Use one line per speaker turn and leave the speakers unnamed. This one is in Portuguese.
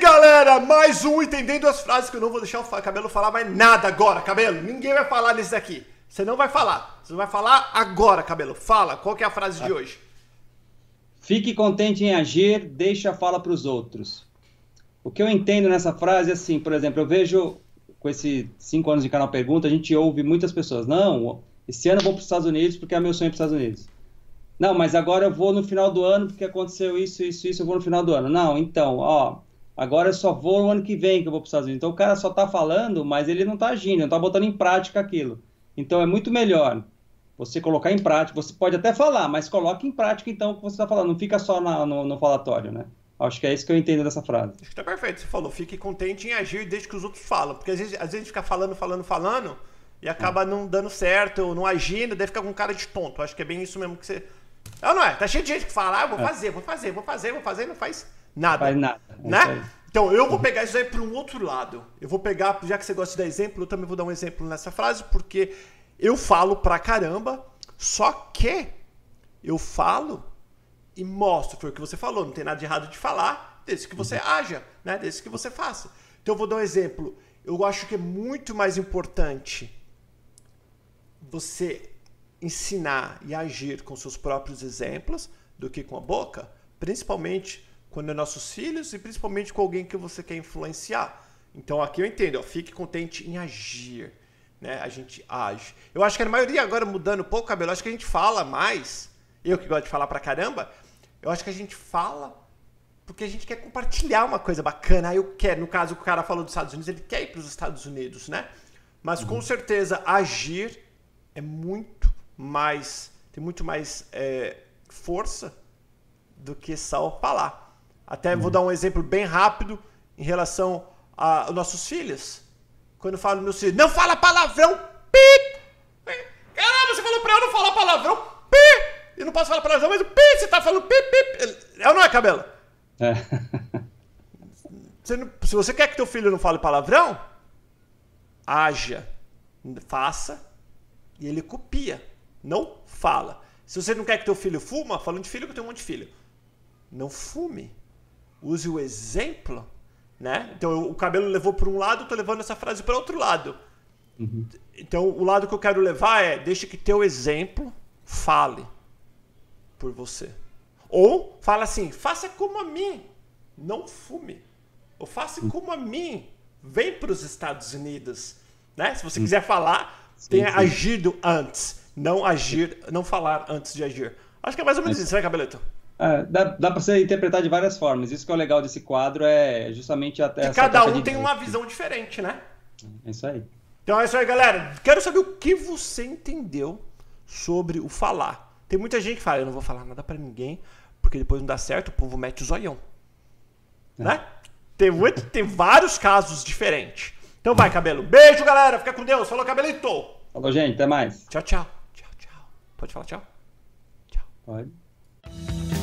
galera, mais um Entendendo as Frases que eu não vou deixar o Cabelo falar mais nada agora, Cabelo. Ninguém vai falar nesse daqui. Você não vai falar. Você vai falar agora, Cabelo. Fala, qual que é a frase de hoje?
Fique contente em agir, deixa a fala para os outros. O que eu entendo nessa frase é assim, por exemplo, eu vejo com esses cinco anos de canal Pergunta, a gente ouve muitas pessoas, não, esse ano eu vou para os Estados Unidos porque é meu sonho para os Estados Unidos. Não, mas agora eu vou no final do ano porque aconteceu isso, isso, isso, eu vou no final do ano. Não, então, ó, agora eu só vou no ano que vem que eu vou para os Estados Unidos. Então o cara só está falando, mas ele não está agindo, não está botando em prática aquilo. Então é muito melhor você colocar em prática. Você pode até falar, mas coloque em prática então o que você está falando. Não fica só na, no, no, falatório, né? Acho que é isso que eu entendo dessa frase.
Acho que tá perfeito. Você falou, fique contente em agir desde que os outros falam. Porque às vezes, às vezes a gente fica falando, falando, falando e acaba é. não dando certo, ou não agindo, daí fica com cara de tonto. Acho que é bem isso mesmo que você não, não é? Tá cheio de gente que fala, ah, vou é. fazer, vou fazer, vou fazer, vou fazer, não faz nada.
Faz nada.
É né? Então, eu vou pegar isso aí para um outro lado. Eu vou pegar, já que você gosta de dar exemplo, eu também vou dar um exemplo nessa frase, porque eu falo pra caramba, só que eu falo e mostro, foi o que você falou, não tem nada de errado de falar, desde que você uhum. haja, né? Desde que você faça. Então, eu vou dar um exemplo. Eu acho que é muito mais importante você ensinar e agir com seus próprios exemplos do que com a boca, principalmente quando é nossos filhos e principalmente com alguém que você quer influenciar. Então aqui eu entendo, ó, fique contente em agir. Né? A gente age. Eu acho que a maioria agora mudando um pouco o cabelo, acho que a gente fala mais. Eu que gosto de falar pra caramba, eu acho que a gente fala porque a gente quer compartilhar uma coisa bacana. Aí eu quero, no caso o cara falou dos Estados Unidos, ele quer ir para os Estados Unidos, né? Mas com uhum. certeza agir é muito mais tem muito mais é, força do que só falar. Até uhum. vou dar um exemplo bem rápido em relação aos nossos filhos. Quando eu falo meus filhos, não fala palavrão, pi! Caramba, você falou pra eu não falar palavrão, pi! Eu não posso falar palavrão, mas o pi, você tá falando pi, pi. É ou não é, cabelo? É. Você não, se você quer que teu filho não fale palavrão, haja, faça e ele copia não fala. Se você não quer que teu filho fuma, falando de filho, que eu tenho um monte de filho. Não fume. Use o exemplo, né? Então o cabelo levou para um lado, eu tô levando essa frase para outro lado. Uhum. Então o lado que eu quero levar é deixe que teu exemplo fale por você. Ou fala assim, faça como a mim, não fume. Ou faça como a mim, vem para os Estados Unidos, né? Se você uhum. quiser falar, tenha sim. agido antes não agir, não falar antes de agir. Acho que é mais ou menos é. isso, né, Cabeleto?
É, dá dá para você interpretar de várias formas. Isso que é o legal desse quadro é justamente até.
Que cada um tem uma visão diferente, né?
É isso aí.
Então é isso aí, galera. Quero saber o que você entendeu sobre o falar. Tem muita gente que fala, eu não vou falar nada para ninguém, porque depois não dá certo, o povo mete o zoião. É. Né? Tem, muito, tem vários casos diferentes. Então vai, cabelo. Beijo, galera. Fica com Deus. Falou, cabelito.
Falou, gente. Até mais.
Tchau, tchau. Pode falar tchau? Tchau.
Pode.